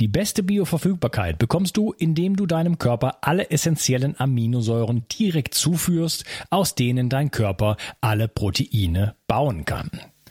Die beste Bioverfügbarkeit bekommst du, indem du deinem Körper alle essentiellen Aminosäuren direkt zuführst, aus denen dein Körper alle Proteine bauen kann.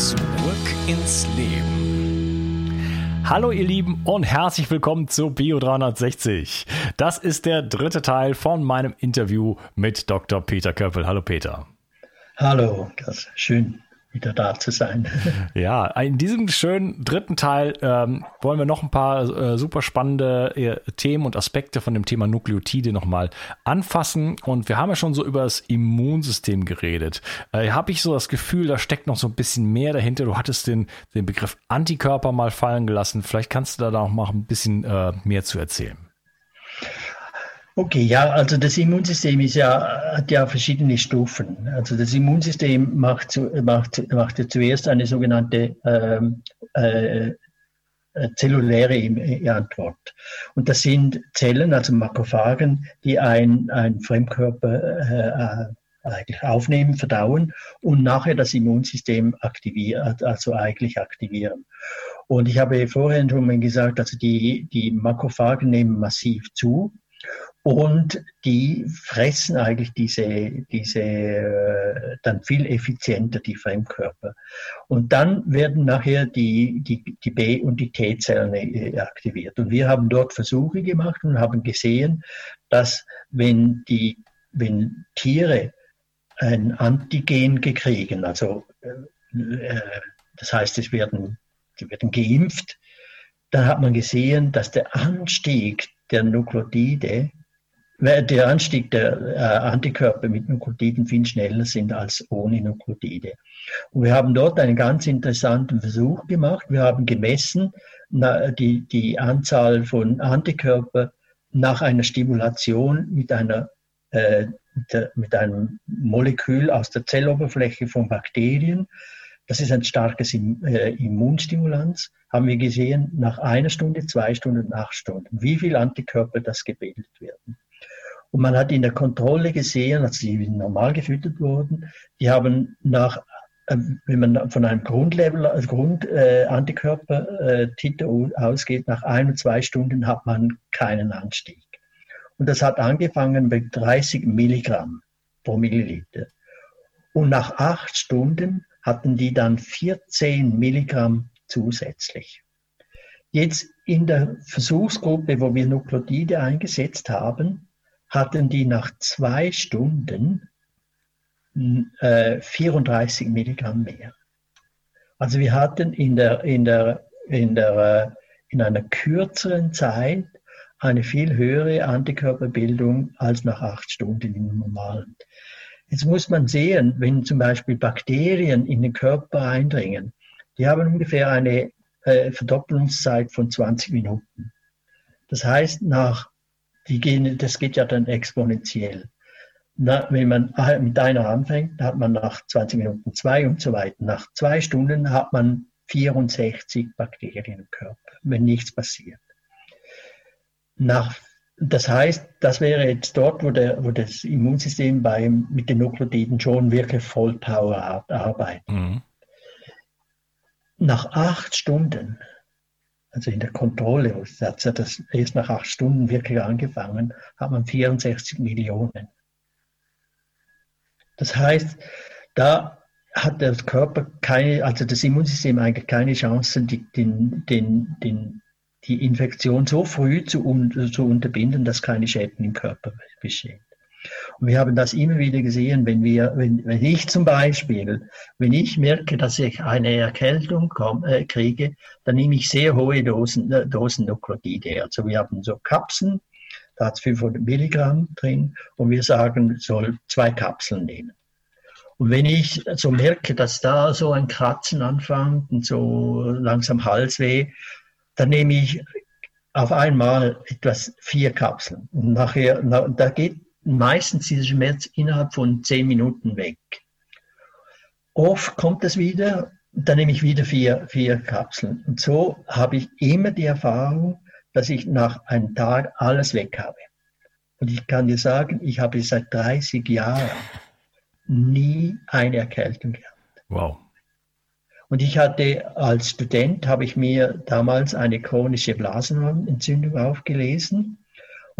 Zurück ins Leben. Hallo ihr Lieben und herzlich willkommen zu Bio 360. Das ist der dritte Teil von meinem Interview mit Dr. Peter Köppel. Hallo Peter. Hallo, ist schön wieder da zu sein. Ja, in diesem schönen dritten Teil ähm, wollen wir noch ein paar äh, super spannende äh, Themen und Aspekte von dem Thema Nukleotide nochmal anfassen. Und wir haben ja schon so über das Immunsystem geredet. Äh, Habe ich so das Gefühl, da steckt noch so ein bisschen mehr dahinter. Du hattest den, den Begriff Antikörper mal fallen gelassen. Vielleicht kannst du da noch mal ein bisschen äh, mehr zu erzählen. Okay, ja, also das Immunsystem ist ja, hat ja verschiedene Stufen. Also das Immunsystem macht, macht, macht ja zuerst eine sogenannte ähm, äh, äh zelluläre Antwort. Und das sind Zellen, also Makrophagen, die ein, ein Fremdkörper äh, eigentlich aufnehmen, verdauen und nachher das Immunsystem aktivieren, also eigentlich aktivieren. Und ich habe vorhin schon mal gesagt, also die, die Makrophagen nehmen massiv zu und die fressen eigentlich diese, diese äh, dann viel effizienter die Fremdkörper. Und dann werden nachher die, die, die B- und die T-Zellen äh, aktiviert. Und wir haben dort Versuche gemacht und haben gesehen, dass wenn die, wenn Tiere ein Antigen gekriegen, also äh, das heißt, es werden, sie werden geimpft, dann hat man gesehen, dass der Anstieg der Nukleotide der Anstieg der äh, Antikörper mit Nukleotiden viel schneller sind als ohne Nukleotide. Und wir haben dort einen ganz interessanten Versuch gemacht. Wir haben gemessen die, die Anzahl von Antikörper nach einer Stimulation mit einer äh, mit einem Molekül aus der Zelloberfläche von Bakterien. Das ist ein starkes äh, Immunstimulanz. Haben wir gesehen, nach einer Stunde, zwei Stunden, acht Stunden, wie viel Antikörper das gebildet werden. Und man hat in der Kontrolle gesehen, als sie normal gefüttert wurden, die haben nach, äh, wenn man von einem Grundlevel, also Grund äh, ausgeht, nach ein und zwei Stunden hat man keinen Anstieg. Und das hat angefangen mit 30 Milligramm pro Milliliter. Und nach acht Stunden hatten die dann 14 Milligramm zusätzlich. Jetzt in der Versuchsgruppe, wo wir Nukleotide eingesetzt haben, hatten die nach zwei Stunden äh, 34 Milligramm mehr. Also wir hatten in, der, in, der, in, der, äh, in einer kürzeren Zeit eine viel höhere Antikörperbildung als nach acht Stunden im normalen. Jetzt muss man sehen, wenn zum Beispiel Bakterien in den Körper eindringen, die haben ungefähr eine äh, Verdoppelungszeit von 20 Minuten. Das heißt, nach, die gehen, das geht ja dann exponentiell. Na, wenn man mit einer anfängt, hat man nach 20 Minuten zwei und so weiter. Nach zwei Stunden hat man 64 Bakterien im Körper, wenn nichts passiert. Nach, das heißt, das wäre jetzt dort, wo, der, wo das Immunsystem bei, mit den Nukleotiden schon wirklich Vollpower arbeitet. Mhm. Nach acht Stunden, also in der Kontrolle, hat das erst nach acht Stunden wirklich angefangen, hat man 64 Millionen. Das heißt, da hat der Körper keine, also das Immunsystem eigentlich keine Chance, die, den, den, den, die Infektion so früh zu, zu unterbinden, dass keine Schäden im Körper bestehen. Wir haben das immer wieder gesehen, wenn wir, wenn, wenn ich zum Beispiel, wenn ich merke, dass ich eine Erkältung komm, äh, kriege, dann nehme ich sehr hohe Dosen, äh, Dosen Nukleotide. Also wir haben so Kapseln, da hat es 500 Milligramm drin und wir sagen, soll zwei Kapseln nehmen. Und wenn ich so merke, dass da so ein Kratzen anfängt und so langsam Halsweh, dann nehme ich auf einmal etwas vier Kapseln. Und nachher, na, da geht meistens dieser Schmerz innerhalb von zehn Minuten weg. Oft kommt es wieder, dann nehme ich wieder vier, vier Kapseln. Und so habe ich immer die Erfahrung, dass ich nach einem Tag alles weg habe. Und ich kann dir sagen, ich habe seit 30 Jahren nie eine Erkältung gehabt. Wow. Und ich hatte als Student, habe ich mir damals eine chronische Blasenentzündung aufgelesen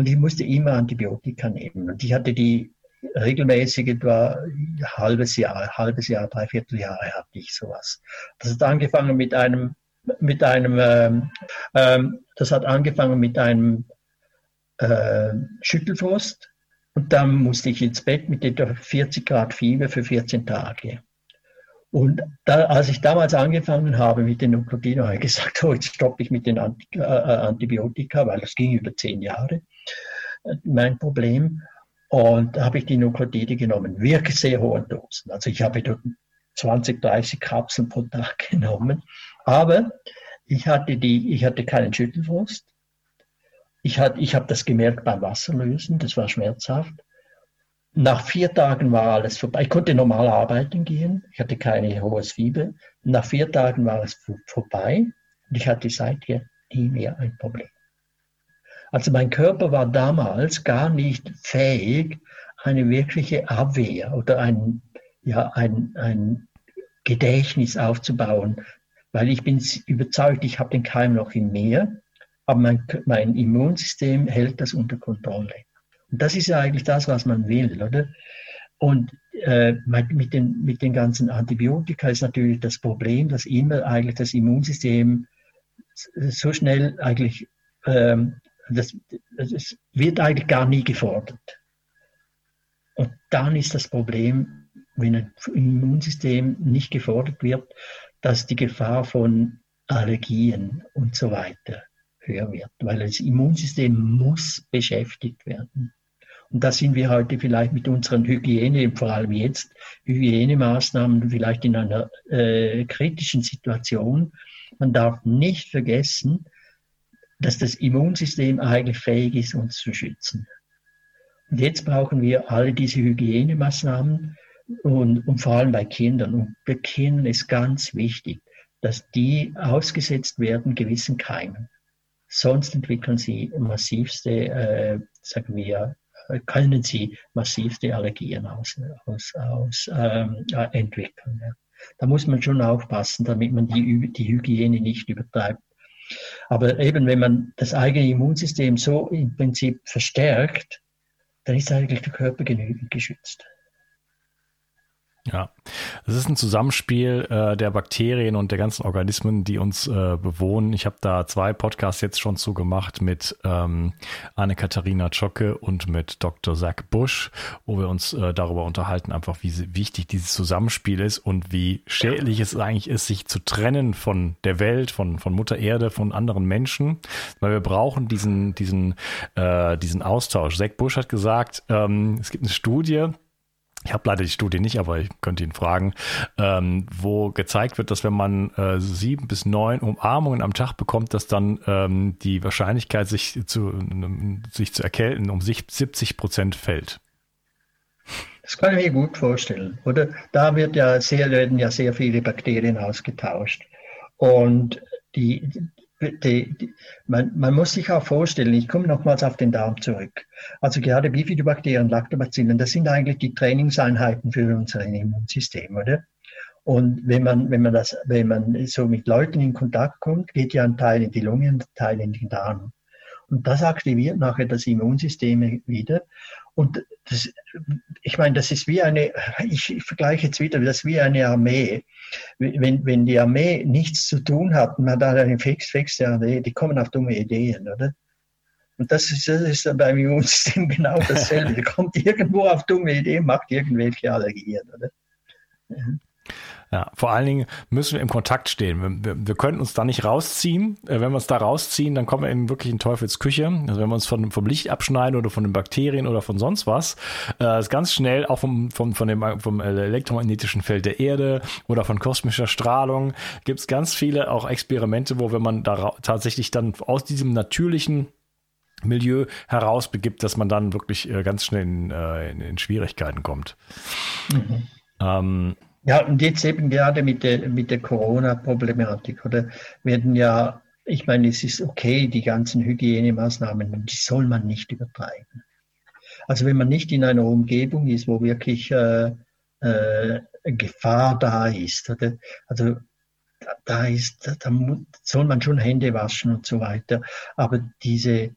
und ich musste immer Antibiotika nehmen. Und ich hatte die regelmäßig etwa halbes Jahr, halbes Jahr, dreiviertel Jahre hatte ich sowas. Das hat angefangen mit einem, mit einem, ähm, ähm, das hat angefangen mit einem äh, Schüttelfrost und dann musste ich ins Bett mit etwa 40 Grad Fieber für 14 Tage. Und da, als ich damals angefangen habe mit den Nukleotiden, habe ich gesagt, oh, jetzt stoppe ich mit den äh, Antibiotika, weil das ging über zehn Jahre, mein Problem. Und da habe ich die Nukleotide genommen, wirklich sehr hohen Dosen. Also ich habe 20, 30 Kapseln pro Tag genommen. Aber ich hatte, die, ich hatte keinen Schüttelfrost. Ich, hatte, ich habe das gemerkt beim Wasserlösen, das war schmerzhaft. Nach vier Tagen war alles vorbei. Ich konnte normal arbeiten gehen. Ich hatte keine hohes Fieber. Nach vier Tagen war es vorbei und ich hatte seither nie mehr ein Problem. Also mein Körper war damals gar nicht fähig, eine wirkliche Abwehr oder ein, ja, ein, ein Gedächtnis aufzubauen, weil ich bin überzeugt, ich habe den Keim noch in mir, aber mein, mein Immunsystem hält das unter Kontrolle. Und das ist ja eigentlich das, was man will, oder? Und äh, mit, den, mit den ganzen Antibiotika ist natürlich das Problem, dass immer eigentlich das Immunsystem so schnell eigentlich, ähm, das, das wird eigentlich gar nie gefordert. Und dann ist das Problem, wenn ein Immunsystem nicht gefordert wird, dass die Gefahr von Allergien und so weiter höher wird, weil das Immunsystem muss beschäftigt werden. Und da sind wir heute vielleicht mit unseren Hygiene, vor allem jetzt Hygienemaßnahmen, vielleicht in einer äh, kritischen Situation. Man darf nicht vergessen, dass das Immunsystem eigentlich fähig ist, uns zu schützen. Und jetzt brauchen wir alle diese Hygienemaßnahmen und, und vor allem bei Kindern. Und bei Kindern ist ganz wichtig, dass die ausgesetzt werden gewissen Keimen. Sonst entwickeln sie massivste, äh, sagen wir, können sie massivste Allergien aus, aus, aus ähm, entwickeln. Ja. Da muss man schon aufpassen, damit man die, die Hygiene nicht übertreibt. Aber eben, wenn man das eigene Immunsystem so im Prinzip verstärkt, dann ist eigentlich der Körper genügend geschützt. Ja, es ist ein Zusammenspiel äh, der Bakterien und der ganzen Organismen, die uns äh, bewohnen. Ich habe da zwei Podcasts jetzt schon zu gemacht mit ähm, Anne-Katharina Zschocke und mit Dr. Zach Busch, wo wir uns äh, darüber unterhalten, einfach wie wichtig dieses Zusammenspiel ist und wie schädlich es eigentlich ist, sich zu trennen von der Welt, von, von Mutter Erde, von anderen Menschen, weil wir brauchen diesen, diesen, äh, diesen Austausch. Zach Busch hat gesagt, ähm, es gibt eine Studie, ich habe leider die Studie nicht, aber ich könnte ihn fragen, ähm, wo gezeigt wird, dass wenn man äh, sieben bis neun Umarmungen am Tag bekommt, dass dann ähm, die Wahrscheinlichkeit, sich zu, sich zu erkälten, um sich 70 Prozent fällt. Das kann ich mir gut vorstellen, oder? Da wird ja sehr, werden ja sehr viele Bakterien ausgetauscht. Und die, die, die, man, man, muss sich auch vorstellen, ich komme nochmals auf den Darm zurück. Also gerade Bifidobakterien, Lactobacillen, das sind eigentlich die Trainingseinheiten für unser Immunsystem, oder? Und wenn man, wenn man das, wenn man so mit Leuten in Kontakt kommt, geht ja ein Teil in die Lunge, ein Teil in den Darm. Und das aktiviert nachher das Immunsystem wieder. Und das, ich meine, das ist wie eine, ich, ich vergleiche jetzt wieder, das ist wie eine Armee. Wenn, wenn die Armee nichts zu tun hat, man hat eine fix, fixe Armee, die kommen auf dumme Ideen, oder? Und das ist, das ist beim Immunsystem genau dasselbe. Der kommt irgendwo auf dumme Ideen, macht irgendwelche Allergien, oder? Ja. Ja, vor allen Dingen müssen wir im Kontakt stehen. Wir, wir, wir können uns da nicht rausziehen. Äh, wenn wir uns da rausziehen, dann kommen wir in wirklich in Teufels Küche. Also wenn wir uns von, vom Licht abschneiden oder von den Bakterien oder von sonst was, äh, ist ganz schnell auch vom, vom, von dem, vom elektromagnetischen Feld der Erde oder von kosmischer Strahlung gibt es ganz viele auch Experimente, wo wenn man da tatsächlich dann aus diesem natürlichen Milieu herausbegibt, dass man dann wirklich äh, ganz schnell in, äh, in, in Schwierigkeiten kommt. Mhm. Ähm, ja, und jetzt eben gerade mit der, mit der Corona-Problematik, oder werden ja, ich meine, es ist okay, die ganzen Hygienemaßnahmen, die soll man nicht übertreiben. Also wenn man nicht in einer Umgebung ist, wo wirklich äh, äh, Gefahr da ist, oder? also da ist, da soll man schon Hände waschen und so weiter. Aber diese,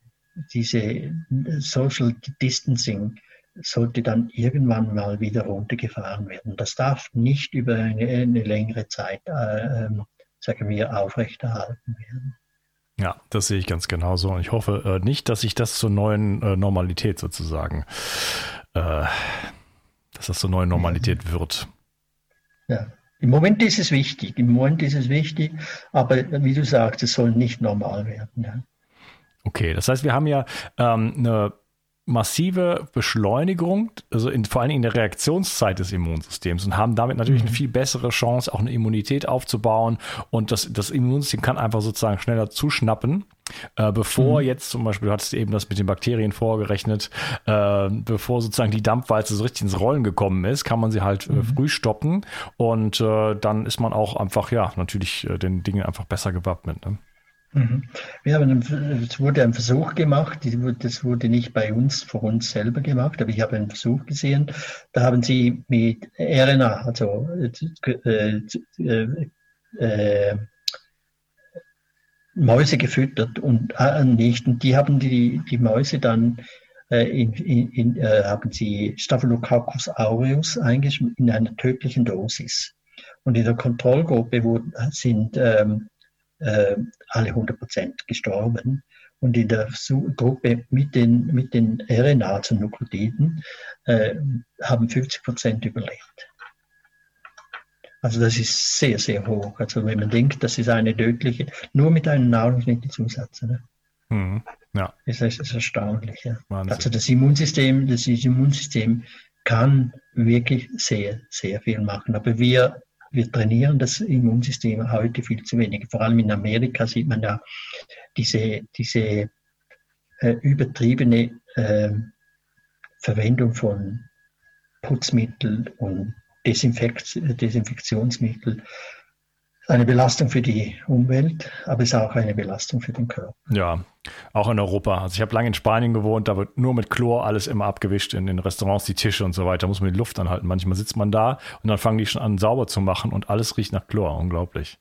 diese Social Distancing, sollte dann irgendwann mal wieder runtergefahren werden. Das darf nicht über eine, eine längere Zeit, äh, ähm, sagen wir, aufrechterhalten werden. Ja, das sehe ich ganz genauso. Und ich hoffe äh, nicht, dass sich das zur neuen äh, Normalität sozusagen, äh, dass das zur neuen Normalität wird. Ja. Im Moment ist es wichtig, im Moment ist es wichtig, aber wie du sagst, es soll nicht normal werden. Ja. Okay, das heißt, wir haben ja ähm, eine massive Beschleunigung, also in, vor allem in der Reaktionszeit des Immunsystems und haben damit natürlich mhm. eine viel bessere Chance, auch eine Immunität aufzubauen und das, das Immunsystem kann einfach sozusagen schneller zuschnappen. Äh, bevor mhm. jetzt zum Beispiel, du hattest eben das mit den Bakterien vorgerechnet, äh, bevor sozusagen die Dampfwalze so richtig ins Rollen gekommen ist, kann man sie halt äh, mhm. früh stoppen und äh, dann ist man auch einfach, ja, natürlich äh, den Dingen einfach besser gewappnet. Ne? Mhm. Wir haben, es wurde ein Versuch gemacht, das wurde nicht bei uns, vor uns selber gemacht, aber ich habe einen Versuch gesehen. Da haben sie mit RNA, also äh, äh, äh, Mäuse gefüttert und äh, nicht. Und die haben die, die Mäuse dann äh, in, in, in, äh, haben sie Staphylococcus aureus eingeschmissen in einer tödlichen Dosis. Und in der Kontrollgruppe wo, sind ähm, äh, alle 100 Prozent gestorben. Und in der Gruppe mit den, mit den RNA, Nukleotiden, äh, haben 50 Prozent überlebt. Also das ist sehr, sehr hoch. Also wenn man denkt, das ist eine tödliche, nur mit einem Nahrungsmittelzusatz. Ne? Mhm. Ja. Das ist, ist erstaunlich. Ja. Also das Immunsystem, das Immunsystem kann wirklich sehr, sehr viel machen. Aber wir wir trainieren das Immunsystem heute viel zu wenig. Vor allem in Amerika sieht man ja diese, diese äh, übertriebene äh, Verwendung von Putzmitteln und Desinfekt Desinfektionsmittel eine Belastung für die Umwelt, aber es ist auch eine Belastung für den Körper. Ja, auch in Europa. Also ich habe lange in Spanien gewohnt, da wird nur mit Chlor alles immer abgewischt in den Restaurants, die Tische und so weiter. Da muss man die Luft anhalten. Manchmal sitzt man da und dann fangen die schon an sauber zu machen und alles riecht nach Chlor. Unglaublich.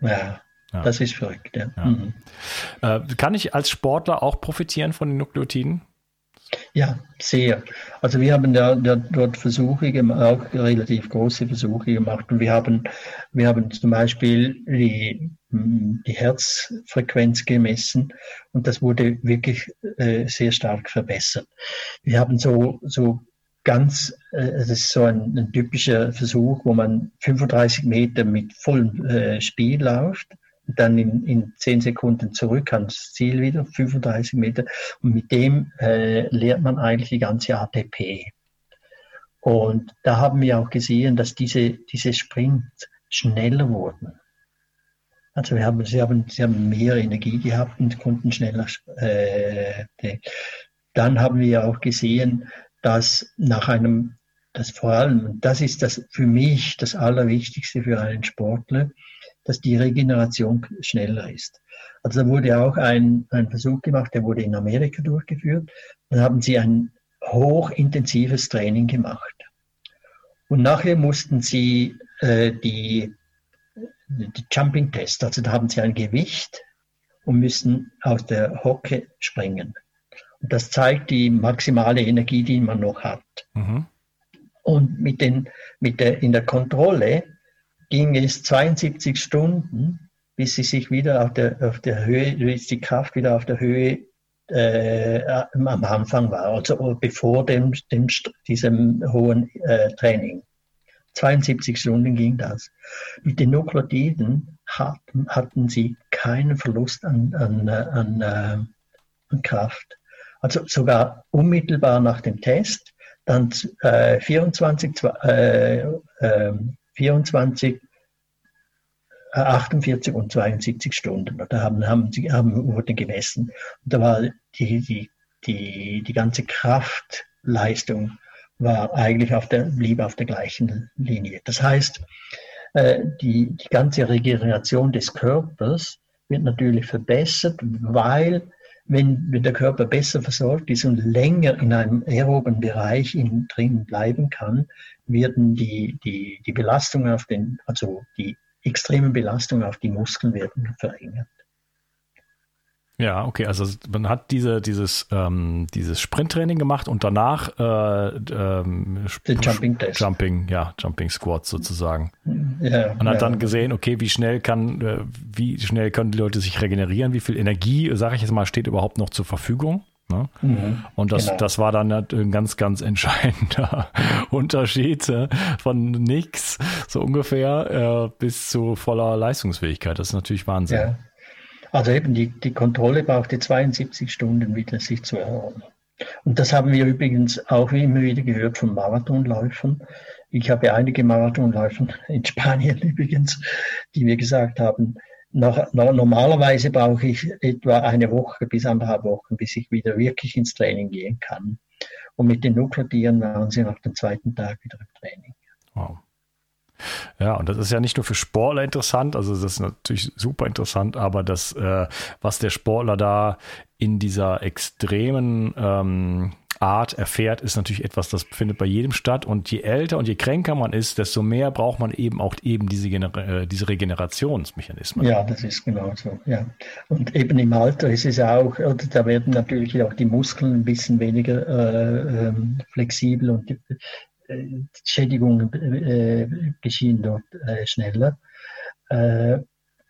Ja, ja. das ist verrückt. Ja. ja. Mhm. Äh, kann ich als Sportler auch profitieren von den Nukleotiden? Ja, sehr. Also wir haben da, da dort Versuche gemacht, auch relativ große Versuche gemacht. Und wir haben, wir haben zum Beispiel die, die Herzfrequenz gemessen und das wurde wirklich äh, sehr stark verbessert. Wir haben so, so ganz, äh, das ist so ein, ein typischer Versuch, wo man 35 Meter mit vollem äh, Spiel läuft dann in, in 10 Sekunden zurück ans Ziel wieder, 35 Meter. Und mit dem äh, lernt man eigentlich die ganze ATP. Und da haben wir auch gesehen, dass diese, diese Sprints schneller wurden. Also wir haben, sie, haben, sie haben mehr Energie gehabt und konnten schneller. Äh, dann haben wir auch gesehen, dass nach einem, das vor allem, das ist das für mich das Allerwichtigste für einen Sportler, dass die Regeneration schneller ist. Also da wurde auch ein, ein Versuch gemacht, der wurde in Amerika durchgeführt. Dann haben sie ein hochintensives Training gemacht. Und nachher mussten sie äh, die, die Jumping Test, also da haben sie ein Gewicht und müssen aus der Hocke springen. Und das zeigt die maximale Energie, die man noch hat. Mhm. Und mit den, mit der, in der Kontrolle ging es 72 Stunden, bis sie sich wieder auf der, auf der Höhe, bis die Kraft wieder auf der Höhe äh, am Anfang war, also bevor dem, dem diesem hohen äh, Training. 72 Stunden ging das. Mit den Nukleotiden hatten, hatten sie keinen Verlust an, an, an, äh, an Kraft. Also sogar unmittelbar nach dem Test, dann äh, 24, äh, 24, 48 und 72 Stunden. Da haben, haben sie haben, wurden gemessen. Und da war die, die, die, die ganze Kraftleistung war eigentlich auf der, blieb auf der gleichen Linie. Das heißt, äh, die, die ganze Regeneration des Körpers wird natürlich verbessert, weil wenn, wenn der Körper besser versorgt ist und länger in einem aeroben Bereich in, drin bleiben kann, werden die, die, die Belastungen auf den, also die extreme Belastung auf die Muskeln werden verringert. Ja, okay, also man hat diese, dieses, ähm, dieses Sprinttraining gemacht und danach äh, ähm, Jumping. Jumping, ja, Jumping Squats sozusagen. Ja, man hat ja. dann gesehen, okay, wie schnell kann, äh, wie schnell können die Leute sich regenerieren, wie viel Energie, sage ich jetzt mal, steht überhaupt noch zur Verfügung. Ne? Mhm, und das, genau. das war dann ein ganz, ganz entscheidender Unterschied äh, von nichts, so ungefähr, äh, bis zu voller Leistungsfähigkeit. Das ist natürlich Wahnsinn. Ja. Also eben die, die Kontrolle brauchte 72 Stunden, wieder sich zu erholen. Und das haben wir übrigens auch immer wieder gehört von Marathonläufern. Ich habe einige Marathonläufer in Spanien übrigens, die mir gesagt haben, nach, normalerweise brauche ich etwa eine Woche bis anderthalb Wochen, bis ich wieder wirklich ins Training gehen kann. Und mit den Nukleotieren waren sie nach dem zweiten Tag wieder im Training. Wow. Ja, und das ist ja nicht nur für Sportler interessant, also das ist natürlich super interessant, aber das, äh, was der Sportler da in dieser extremen ähm, Art erfährt, ist natürlich etwas, das findet bei jedem statt. Und je älter und je kränker man ist, desto mehr braucht man eben auch eben diese, Gener äh, diese Regenerationsmechanismen. Ja, das ist genau so. Ja. Und eben im Alter ist es auch, da werden natürlich auch die Muskeln ein bisschen weniger äh, ähm, flexibel und Schädigungen äh, geschehen dort äh, schneller. Äh,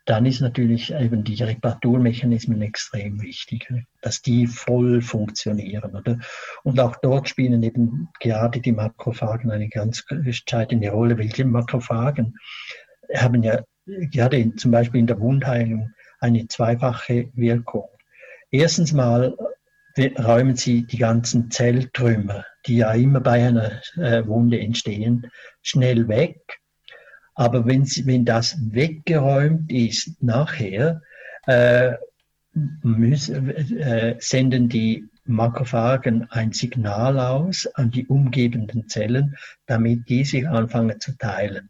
dann ist natürlich eben die Reparaturmechanismen extrem wichtig, dass die voll funktionieren. Oder? Und auch dort spielen eben gerade die Makrophagen eine ganz entscheidende Rolle. Welche Makrophagen haben ja gerade in, zum Beispiel in der Wundheilung eine zweifache Wirkung. Erstens mal räumen sie die ganzen Zelltrümmer, die ja immer bei einer äh, Wunde entstehen, schnell weg aber wenn, wenn das weggeräumt ist nachher, äh, müssen, äh, senden die Makrophagen ein Signal aus an die umgebenden Zellen, damit die sich anfangen zu teilen.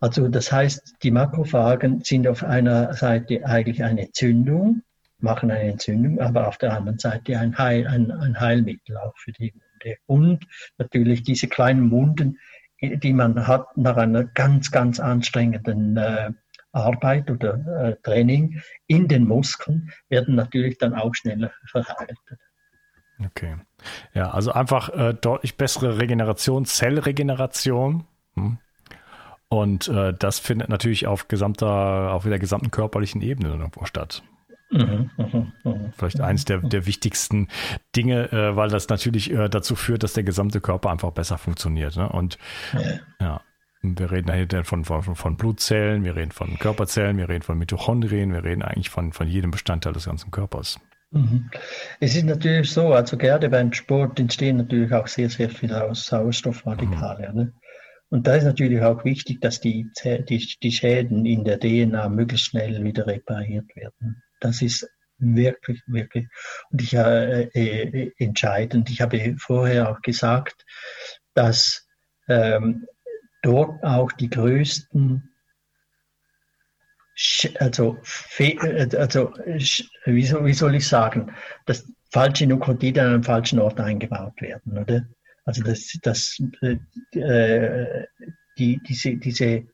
Also das heißt, die Makrophagen sind auf einer Seite eigentlich eine Entzündung, machen eine Entzündung, aber auf der anderen Seite ein, Heil, ein, ein Heilmittel auch für die. Und natürlich diese kleinen Wunden die man hat nach einer ganz, ganz anstrengenden äh, Arbeit oder äh, Training in den Muskeln, werden natürlich dann auch schneller verheilt. Okay. Ja, also einfach äh, deutlich bessere Regeneration, Zellregeneration. Hm. Und äh, das findet natürlich auf gesamter, auf der gesamten körperlichen Ebene irgendwo statt. Mhm, mh, mh. Vielleicht eines der, der wichtigsten Dinge, äh, weil das natürlich äh, dazu führt, dass der gesamte Körper einfach besser funktioniert. Ne? Und ja. ja. Wir reden hier von, von, von Blutzellen, wir reden von Körperzellen, wir reden von Mitochondrien, wir reden eigentlich von, von jedem Bestandteil des ganzen Körpers. Mhm. Es ist natürlich so, also gerade beim Sport entstehen natürlich auch sehr, sehr viele Sauerstoffradikale. Mhm. Ne? Und da ist natürlich auch wichtig, dass die, die, die Schäden in der DNA möglichst schnell wieder repariert werden. Das ist wirklich, wirklich und ich, äh, äh, entscheidend. Ich habe vorher auch gesagt, dass ähm, dort auch die größten, also, also wie, soll, wie soll ich sagen, dass falsche Nukleotide an einem falschen Ort eingebaut werden, oder? Also dass, dass äh, die, diese, diese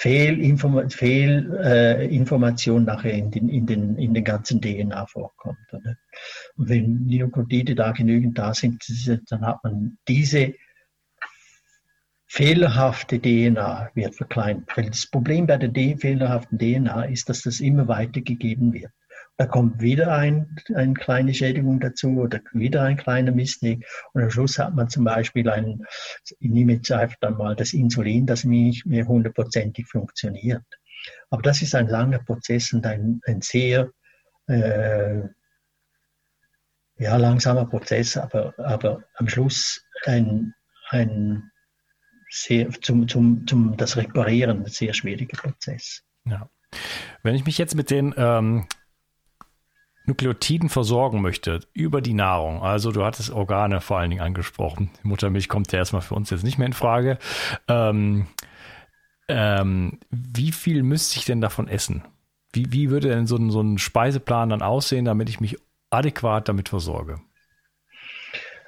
Fehlinformation Fehlinformation nachher in den, in, den, in den ganzen DNA vorkommt. Oder? Und wenn Nukleotide da genügend da sind, dann hat man diese fehlerhafte DNA wird verkleinert. Weil das Problem bei der fehlerhaften DNA ist, dass das immer weitergegeben wird. Da kommt wieder ein, eine kleine Schädigung dazu oder wieder ein kleiner Mistake. Und am Schluss hat man zum Beispiel ein, ich nehme jetzt einfach dann mal das Insulin, das nicht mehr hundertprozentig funktioniert. Aber das ist ein langer Prozess und ein, ein sehr äh, ja, langsamer Prozess, aber, aber am Schluss ein, ein sehr, zum, zum, zum das Reparieren ein sehr schwieriger Prozess. Ja. Wenn ich mich jetzt mit den ähm, Nukleotiden versorgen möchte über die Nahrung, also du hattest Organe vor allen Dingen angesprochen, Muttermilch kommt ja erstmal für uns jetzt nicht mehr in Frage. Ähm, ähm, wie viel müsste ich denn davon essen? Wie, wie würde denn so ein, so ein Speiseplan dann aussehen, damit ich mich adäquat damit versorge?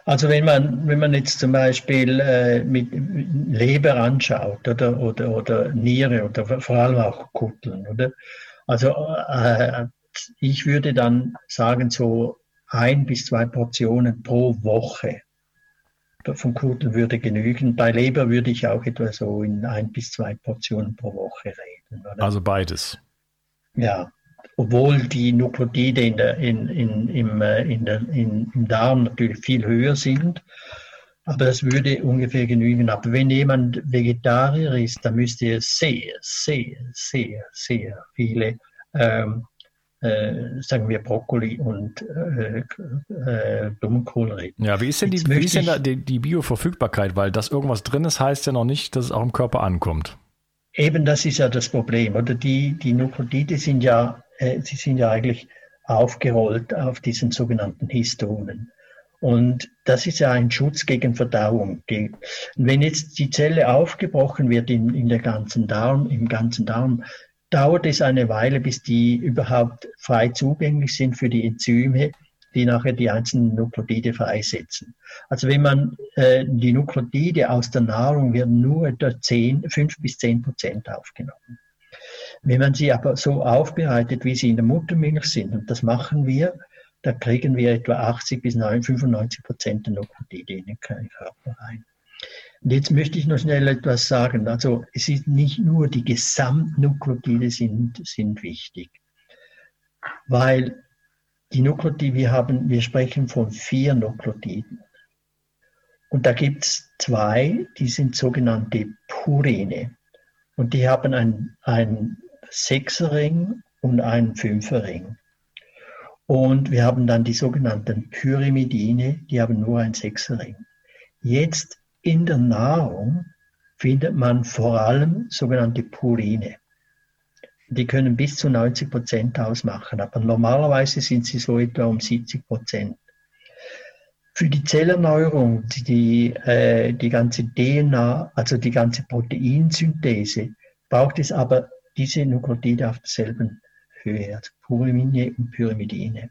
Also wenn man, wenn man jetzt zum Beispiel äh, mit Leber anschaut oder, oder, oder Niere oder vor allem auch Kutteln, oder? Also äh, ich würde dann sagen, so ein bis zwei Portionen pro Woche von Kutteln würde genügen. Bei Leber würde ich auch etwa so in ein bis zwei Portionen pro Woche reden. Oder? Also beides. Ja, obwohl die Nukleotide in der, in, in, im, äh, in der, in, im Darm natürlich viel höher sind. Aber das würde ungefähr genügen. Aber wenn jemand Vegetarier ist, dann müsste er sehr, sehr, sehr, sehr viele ähm, äh, sagen wir Brokkoli und äh, äh, Blumenkohl reden. Ja, wie ist denn, die, wie ist denn da die, die, Bioverfügbarkeit? Weil das irgendwas drin ist, heißt ja noch nicht, dass es auch im Körper ankommt. Eben, das ist ja das Problem. Oder die, die Nukleotide sind ja, äh, sie sind ja eigentlich aufgerollt auf diesen sogenannten Histonen. Und das ist ja ein Schutz gegen Verdauung. Wenn jetzt die Zelle aufgebrochen wird in, in der ganzen Darm, im ganzen Darm, dauert es eine Weile, bis die überhaupt frei zugänglich sind für die Enzyme, die nachher die einzelnen Nukleotide freisetzen. Also wenn man äh, die Nukleotide aus der Nahrung werden nur etwa 10, 5 bis 10 Prozent aufgenommen. Wenn man sie aber so aufbereitet, wie sie in der Muttermilch sind, und das machen wir, da kriegen wir etwa 80 bis 95 Prozent der Nukleotide in den Körper rein. Und jetzt möchte ich noch schnell etwas sagen. Also es ist nicht nur die Gesamtnukleotide sind, sind wichtig, weil die Nukleotide, wir haben, wir sprechen von vier Nukleotiden. Und da gibt es zwei, die sind sogenannte Purine. Und die haben ein, ein Sechserring und einen Fünferring. Und wir haben dann die sogenannten Pyrimidine, die haben nur ein Sechserring. Jetzt in der Nahrung findet man vor allem sogenannte Purine. Die können bis zu 90 Prozent ausmachen, aber normalerweise sind sie so etwa um 70 Prozent. Für die Zellerneuerung, die, äh, die ganze DNA, also die ganze Proteinsynthese, braucht es aber diese Nukleotide auf derselben Höhe, also Purimine und Pyrimidine.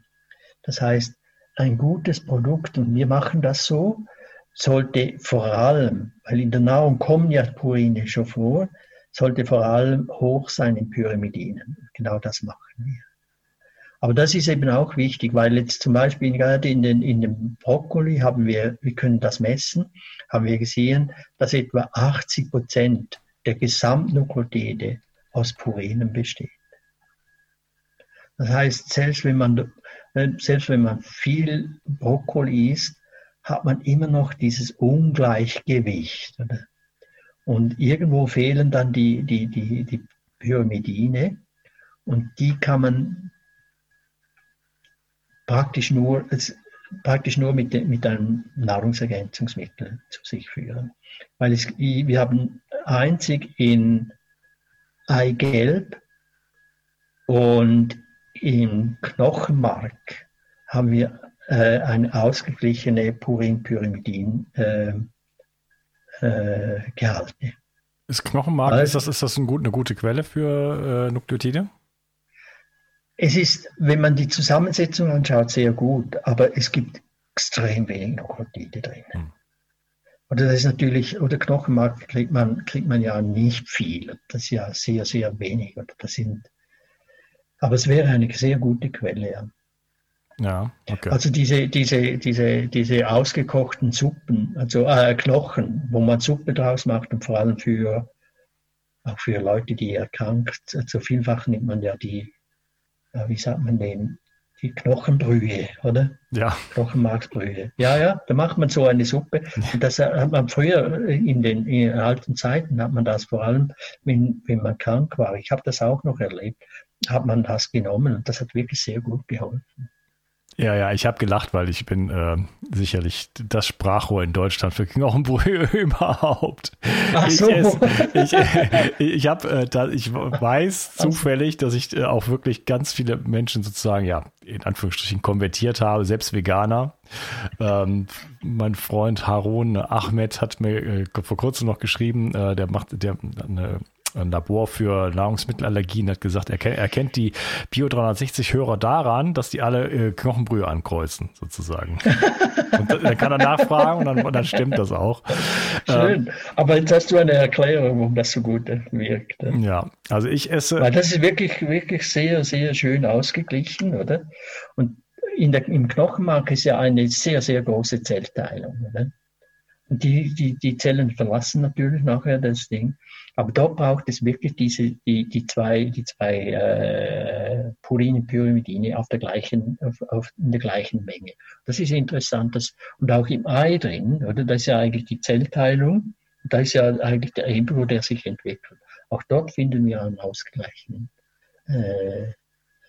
Das heißt, ein gutes Produkt, und wir machen das so, sollte vor allem, weil in der Nahrung kommen ja Purine schon vor, sollte vor allem hoch sein in Pyrimidinen. Genau das machen wir. Aber das ist eben auch wichtig, weil jetzt zum Beispiel gerade in den, in dem Brokkoli haben wir, wir können das messen, haben wir gesehen, dass etwa 80 Prozent der Gesamtnuklotide aus Purinen besteht. Das heißt, selbst wenn man, selbst wenn man viel Brokkoli isst, hat man immer noch dieses Ungleichgewicht. Und irgendwo fehlen dann die, die, die, die Pyrimidine und die kann man praktisch nur, praktisch nur mit, mit einem Nahrungsergänzungsmittel zu sich führen. Weil es, wir haben einzig in Eigelb und im Knochenmark haben wir äh, eine ausgeglichene Purin-Pyrimidin äh, äh. Ist Knochenmark, also, ist, das, ist das ein gut, eine gute Quelle für äh, Nukleotide? Es ist, wenn man die Zusammensetzung anschaut, sehr gut, aber es gibt extrem wenig Nukleotide drin. Hm. Oder das ist natürlich, oder Knochenmark kriegt man, kriegt man ja nicht viel. Das ist ja sehr, sehr wenig. Oder das sind, aber es wäre eine sehr gute Quelle, ja. Ja, okay. Also diese, diese, diese, diese ausgekochten Suppen, also äh, Knochen, wo man Suppe draus macht und vor allem für, auch für Leute, die erkrankt, also vielfach nimmt man ja die, äh, wie sagt man den, die Knochenbrühe, oder? Ja. Knochenmarksbrühe. Ja, ja, da macht man so eine Suppe. Und das hat man früher in den, in den alten Zeiten hat man das vor allem, wenn, wenn man krank war. Ich habe das auch noch erlebt, hat man das genommen und das hat wirklich sehr gut geholfen. Ja, ja, ich habe gelacht, weil ich bin äh, sicherlich das Sprachrohr in Deutschland für Knochenbrühe überhaupt. Ach so. Ich, ich, ich, hab, äh, da, ich weiß zufällig, dass ich äh, auch wirklich ganz viele Menschen sozusagen, ja, in Anführungsstrichen konvertiert habe, selbst Veganer. Ähm, mein Freund Harun Ahmed hat mir äh, vor kurzem noch geschrieben, äh, der macht der eine ein Labor für Nahrungsmittelallergien hat gesagt, er, kennt, er kennt die Bio 360 Hörer daran, dass die alle äh, Knochenbrühe ankreuzen, sozusagen. und dann kann er nachfragen und dann, und dann stimmt das auch. Schön. Ähm, Aber jetzt hast du eine Erklärung, warum das so gut wirkt. Ja, also ich esse. Weil das ist wirklich, wirklich sehr, sehr schön ausgeglichen, oder? Und in der, im Knochenmark ist ja eine sehr, sehr große Zellteilung. Oder? Die, die, die Zellen verlassen natürlich nachher das Ding. Aber dort braucht es wirklich diese, die, die zwei, die zwei äh, Purine, Pyrimidine auf der gleichen, auf, auf, in der gleichen Menge. Das ist interessant. Dass, und auch im Ei drin, oder? Das ist ja eigentlich die Zellteilung. Da ist ja eigentlich der Embryo, der sich entwickelt. Auch dort finden wir einen ausgleichenden äh,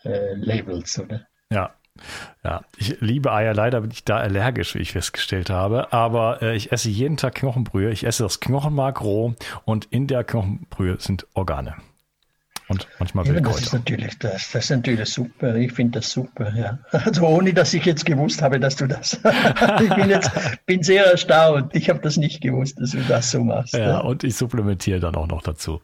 äh, Levels, oder? Ja, ja, ich liebe Eier. Leider bin ich da allergisch, wie ich festgestellt habe. Aber äh, ich esse jeden Tag Knochenbrühe. Ich esse das Knochenmark roh und in der Knochenbrühe sind Organe. Und manchmal ja, das ist natürlich das, das ist natürlich super. Ich finde das super, ja. Also ohne dass ich jetzt gewusst habe, dass du das. ich bin jetzt bin sehr erstaunt. Ich habe das nicht gewusst, dass du das so machst. Ja, ja. und ich supplementiere dann auch noch dazu.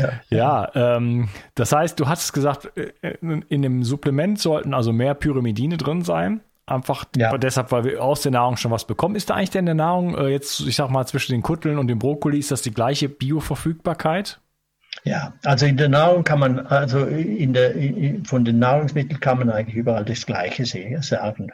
Ja, ja ähm, das heißt, du hast gesagt, äh, in dem Supplement sollten also mehr Pyrimidine drin sein. Einfach ja. deshalb, weil wir aus der Nahrung schon was bekommen. Ist da eigentlich denn in der Nahrung äh, jetzt, ich sag mal, zwischen den Kutteln und dem Brokkoli, ist das die gleiche Bioverfügbarkeit? Ja, also in der Nahrung kann man, also in der, von den Nahrungsmitteln kann man eigentlich überall das Gleiche sagen.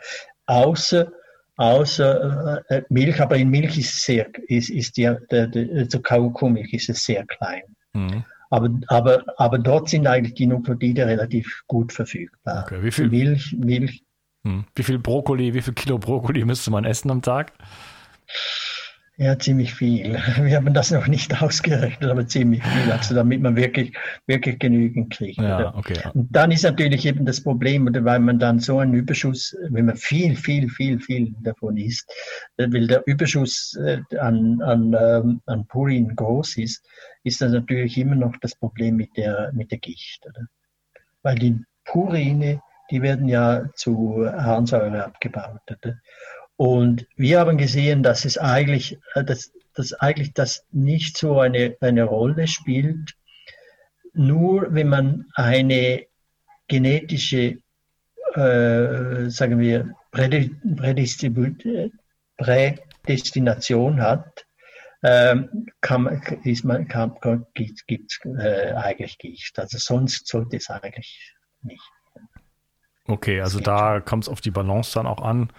Außer, außer äh, Milch, aber in Milch ist sehr, ist, ist die, der, der, also Kaugummi ist es sehr klein. Mhm. Aber, aber, aber dort sind eigentlich die Nukleotide relativ gut verfügbar. Okay, wie viel Milch, Milch. Hm. Wie viel Brokkoli, wie viel Kilo Brokkoli müsste man essen am Tag? Ja, ziemlich viel. Wir haben das noch nicht ausgerechnet, aber ziemlich viel, also damit man wirklich, wirklich genügend kriegt. Ja, okay. Und dann ist natürlich eben das Problem, oder weil man dann so einen Überschuss, wenn man viel, viel, viel, viel davon isst, äh, weil der Überschuss äh, an, an, ähm, an Purin groß ist, ist das natürlich immer noch das Problem mit der, mit der Gicht. Oder? Weil die Purine, die werden ja zu Harnsäure abgebaut. Oder? Und wir haben gesehen, dass es eigentlich, äh, dass, dass eigentlich das nicht so eine, eine Rolle spielt, nur wenn man eine genetische, äh, sagen wir, Prädestination hat, ähm, kann, ist man, kann, gibt es äh, eigentlich Gicht. Also sonst sollte es eigentlich nicht. Okay, also da kommt es auf die Balance dann auch an.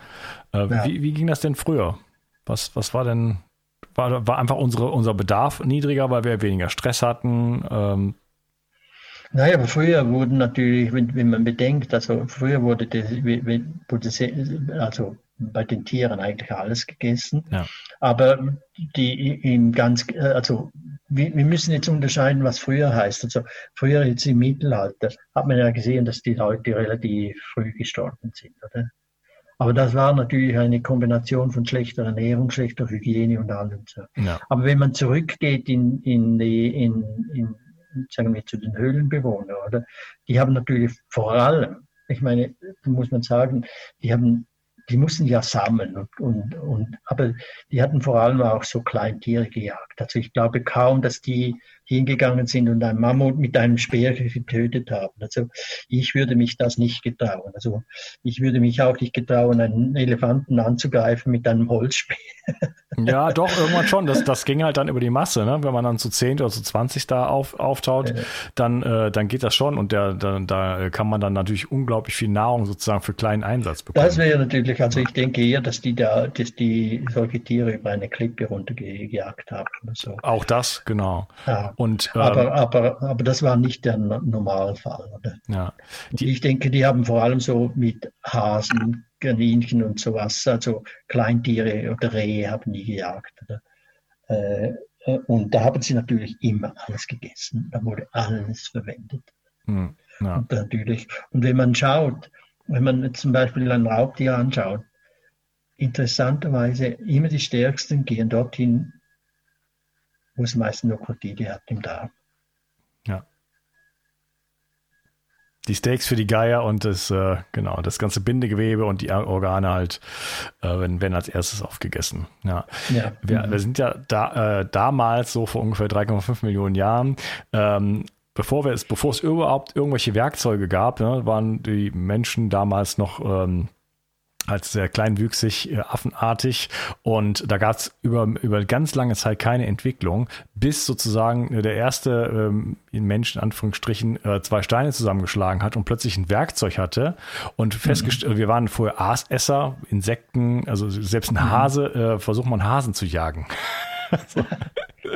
Äh, ja. wie, wie ging das denn früher? Was, was war denn, war, war einfach unsere, unser Bedarf niedriger, weil wir weniger Stress hatten? Ähm, naja, aber früher wurden natürlich, wenn, wenn man bedenkt, also früher wurde, das, also bei den Tieren eigentlich alles gegessen. Ja. Aber die im ganz, also wir, wir, müssen jetzt unterscheiden, was früher heißt. Also früher jetzt im Mittelalter hat man ja gesehen, dass die Leute relativ früh gestorben sind, oder? Aber das war natürlich eine Kombination von schlechter Ernährung, schlechter Hygiene und allem. So. Ja. Aber wenn man zurückgeht in, in, die, in, in, sagen wir, zu den Höhlenbewohnern, oder? Die haben natürlich vor allem, ich meine, muss man sagen, die haben die mussten ja sammeln und, und, und aber die hatten vor allem auch so Kleintiere gejagt. Also ich glaube kaum, dass die hingegangen sind und einen Mammut mit einem Speer getötet haben. Also ich würde mich das nicht getrauen. Also ich würde mich auch nicht getrauen, einen Elefanten anzugreifen mit einem Holzspeer. Ja, doch, irgendwann schon. Das, das ging halt dann über die Masse. Ne? Wenn man dann zu 10 oder zu 20 da auf, auftaut, ja. dann, äh, dann geht das schon. Und der, da, da kann man dann natürlich unglaublich viel Nahrung sozusagen für kleinen Einsatz bekommen. Das wäre natürlich, also ich denke eher, dass die da, dass die solche Tiere über eine Klippe runtergejagt haben. So. Auch das, genau. Ja. Und, ähm, aber, aber, aber das war nicht der Normalfall. Oder? Ja. Die, ich denke, die haben vor allem so mit Hasen, Kaninchen und sowas, also Kleintiere oder Rehe haben die gejagt. Oder? Äh, äh, und da haben sie natürlich immer alles gegessen. Da wurde alles verwendet. Hm, ja. Und natürlich, und wenn man schaut, wenn man zum Beispiel ein Raubtier anschaut, interessanterweise immer die Stärksten gehen dorthin, wo es meistens Krokodile hat im Darm. Ja. Die Steaks für die Geier und das, äh, genau, das ganze Bindegewebe und die Organe halt, äh, wenn, wenn als erstes aufgegessen. Ja. ja wir, mhm. wir sind ja da, äh, damals so vor ungefähr 3,5 Millionen Jahren ähm, bevor wir es, bevor es überhaupt irgendwelche Werkzeuge gab, ne, waren die Menschen damals noch ähm, als sehr kleinwüchsig, äh, affenartig. Und da gab es über, über ganz lange Zeit keine Entwicklung, bis sozusagen der erste ähm, Mensch in Anführungsstrichen äh, zwei Steine zusammengeschlagen hat und plötzlich ein Werkzeug hatte. Und festgestellt, mhm. wir waren vorher Aasesser, Insekten, also selbst ein mhm. Hase, äh, versucht man Hasen zu jagen. so.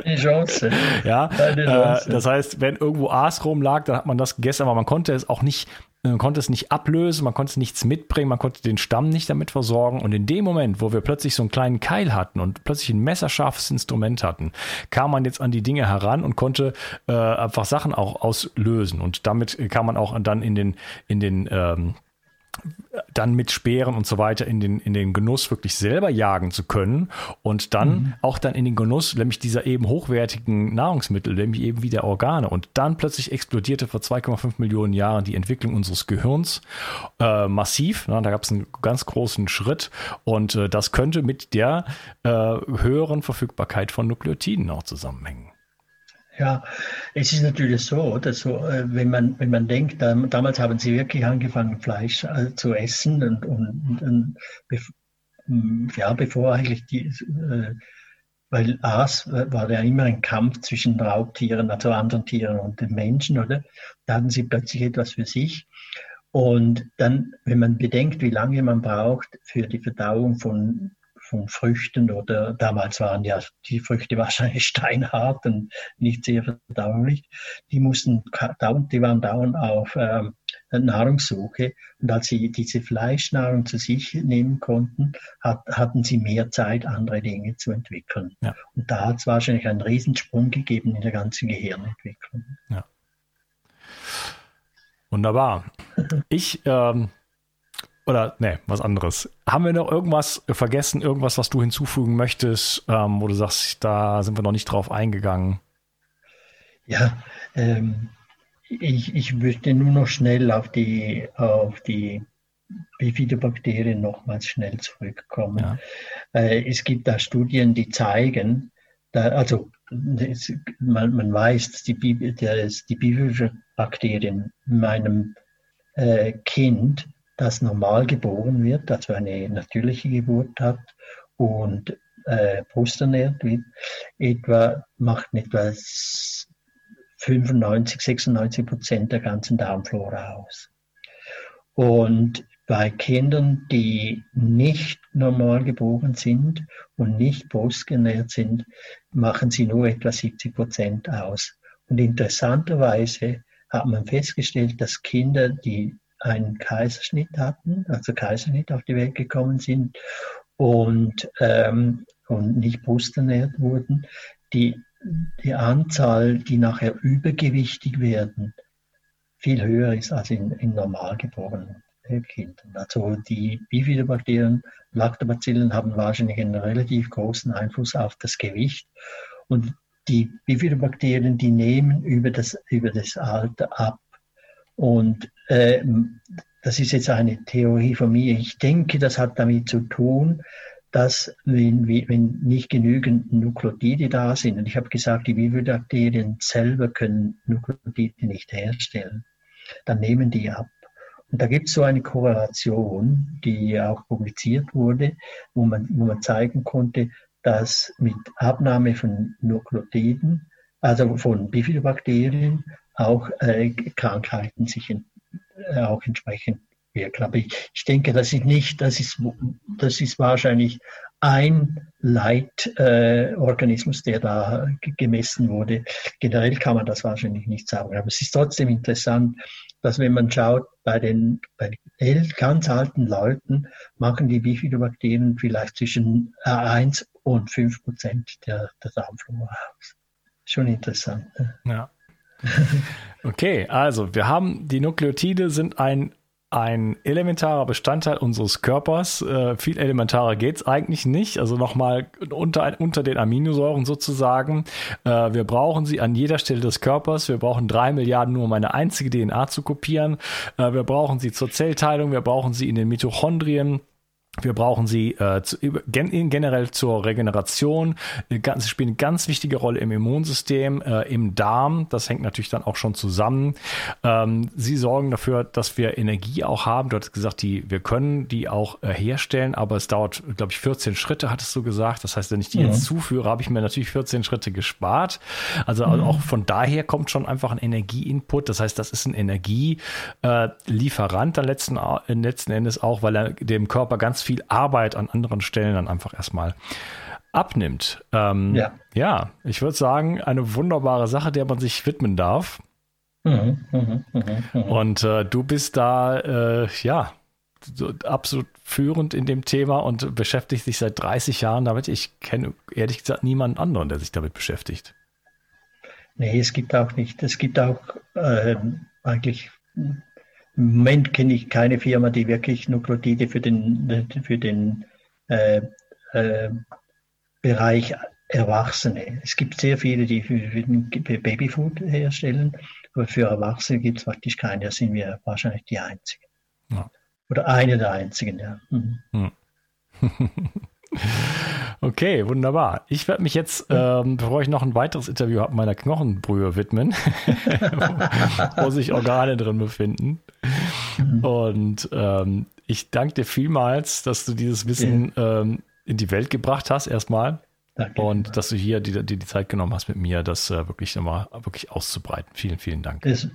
Die Chance. Ja, äh, das heißt, wenn irgendwo Aas rumlag, dann hat man das gegessen, aber man konnte es auch nicht man konnte es nicht ablösen, man konnte nichts mitbringen, man konnte den Stamm nicht damit versorgen. Und in dem Moment, wo wir plötzlich so einen kleinen Keil hatten und plötzlich ein messerscharfes Instrument hatten, kam man jetzt an die Dinge heran und konnte äh, einfach Sachen auch auslösen. Und damit kam man auch dann in den, in den ähm, dann mit Speeren und so weiter in den, in den Genuss wirklich selber jagen zu können und dann mhm. auch dann in den Genuss, nämlich dieser eben hochwertigen Nahrungsmittel, nämlich eben wie der Organe. Und dann plötzlich explodierte vor 2,5 Millionen Jahren die Entwicklung unseres Gehirns äh, massiv. Na, da gab es einen ganz großen Schritt und äh, das könnte mit der äh, höheren Verfügbarkeit von Nukleotiden auch zusammenhängen. Ja, es ist natürlich so, dass so, äh, wenn man, wenn man denkt, damals haben sie wirklich angefangen, Fleisch äh, zu essen und, und, und hm, ja, bevor eigentlich die, äh, weil Aas war ja immer ein Kampf zwischen Raubtieren, also anderen Tieren und den Menschen, oder? Da hatten sie plötzlich etwas für sich. Und dann, wenn man bedenkt, wie lange man braucht für die Verdauung von von Früchten oder damals waren ja die Früchte wahrscheinlich steinhart und nicht sehr verdaulich. Die mussten dauernd, die waren dauernd auf ähm, Nahrungssuche und als sie diese Fleischnahrung zu sich nehmen konnten, hat, hatten sie mehr Zeit, andere Dinge zu entwickeln. Ja. Und da hat es wahrscheinlich einen Riesensprung gegeben in der ganzen Gehirnentwicklung. Ja. Wunderbar. Ich ähm, oder nee, was anderes. Haben wir noch irgendwas vergessen, irgendwas, was du hinzufügen möchtest, ähm, wo du sagst, da sind wir noch nicht drauf eingegangen? Ja, ähm, ich, ich möchte nur noch schnell auf die, auf die Bifidobakterien nochmals schnell zurückkommen. Ja. Äh, es gibt da Studien, die zeigen, da, also es, man, man, weiß, dass die, die Bifidobakterien in meinem äh, Kind das normal geboren wird, also eine natürliche Geburt hat und äh, brusternährt wird, etwa, macht etwa 95, 96 Prozent der ganzen Darmflora aus. Und bei Kindern, die nicht normal geboren sind und nicht brustgenährt sind, machen sie nur etwa 70 Prozent aus. Und interessanterweise hat man festgestellt, dass Kinder, die einen Kaiserschnitt hatten, also Kaiserschnitt auf die Welt gekommen sind und, ähm, und nicht brusternährt wurden, die, die Anzahl, die nachher übergewichtig werden, viel höher ist als in, in normal geborenen Kindern. Also die Bifidobakterien, Lactobacillen haben wahrscheinlich einen relativ großen Einfluss auf das Gewicht. Und die Bifidobakterien, die nehmen über das, über das Alter ab. Und äh, das ist jetzt eine Theorie von mir. Ich denke, das hat damit zu tun, dass wenn, wenn nicht genügend Nukleotide da sind, und ich habe gesagt, die Bifidobakterien selber können Nukleotide nicht herstellen, dann nehmen die ab. Und da gibt es so eine Korrelation, die auch publiziert wurde, wo man, wo man zeigen konnte, dass mit Abnahme von Nukleotiden, also von Bifidobakterien, auch äh, Krankheiten sich in, äh, auch entsprechend wirken. Aber ich, ich denke, das ist nicht, das ist, das ist wahrscheinlich ein Leitorganismus, äh, der da gemessen wurde. Generell kann man das wahrscheinlich nicht sagen. Aber es ist trotzdem interessant, dass wenn man schaut, bei den, bei den ganz alten Leuten machen die Bifidobakterien vielleicht zwischen 1 und 5 Prozent der, der Darmflora aus. Schon interessant. Ne? Ja. Okay, also wir haben die Nukleotide sind ein ein elementarer Bestandteil unseres Körpers. Äh, viel elementarer geht's eigentlich nicht. Also nochmal unter, unter den Aminosäuren sozusagen. Äh, wir brauchen sie an jeder Stelle des Körpers. Wir brauchen drei Milliarden nur, um eine einzige DNA zu kopieren. Äh, wir brauchen sie zur Zellteilung. Wir brauchen sie in den Mitochondrien. Wir brauchen sie äh, zu, gen, generell zur Regeneration. Sie spielen eine ganz wichtige Rolle im Immunsystem, äh, im Darm. Das hängt natürlich dann auch schon zusammen. Ähm, sie sorgen dafür, dass wir Energie auch haben. Du hast gesagt, die, wir können die auch äh, herstellen, aber es dauert, glaube ich, 14 Schritte, hattest du gesagt. Das heißt, wenn ich die ja. jetzt zuführe, habe ich mir natürlich 14 Schritte gespart. Also, mhm. auch von daher kommt schon einfach ein Energieinput. Das heißt, das ist ein Energielieferant dann letzten, äh, letzten Endes auch, weil er dem Körper ganz viel viel Arbeit an anderen Stellen dann einfach erstmal abnimmt. Ähm, ja. ja, ich würde sagen, eine wunderbare Sache, der man sich widmen darf. Mhm, mh, mh, mh. Und äh, du bist da, äh, ja, so absolut führend in dem Thema und beschäftigt dich seit 30 Jahren damit. Ich kenne ehrlich gesagt niemanden anderen, der sich damit beschäftigt. Nee, es gibt auch nicht. Es gibt auch äh, eigentlich im Moment kenne ich keine Firma, die wirklich Nukleotide für den, für den äh, äh, Bereich Erwachsene. Es gibt sehr viele, die für, für den Babyfood herstellen, aber für Erwachsene gibt es praktisch keine. Da sind wir wahrscheinlich die Einzigen. Ja. Oder eine der Einzigen, ja. Mhm. Hm. Okay, wunderbar. Ich werde mich jetzt, ähm, bevor ich noch ein weiteres Interview habe, meiner Knochenbrühe widmen, wo sich Organe drin befinden. Mhm. Und ähm, ich danke dir vielmals, dass du dieses Wissen ähm, in die Welt gebracht hast, erstmal. Danke. Und dass du hier die, die, die Zeit genommen hast, mit mir das äh, wirklich nochmal wirklich auszubreiten. Vielen, vielen Dank. Es,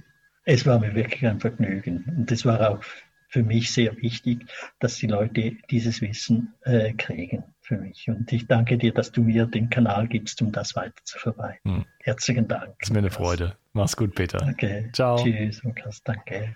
es war mir wirklich ein Vergnügen. Und das war auch für mich sehr wichtig, dass die Leute dieses Wissen äh, kriegen für mich. Und ich danke dir, dass du mir den Kanal gibst, um das weiter zu verbreiten. Hm. Herzlichen Dank. Das ist mir eine Freude. Mach's gut, Peter. Okay. Ciao. Tschüss, Lukas. Danke.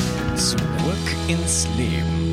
Zurück ins Leben.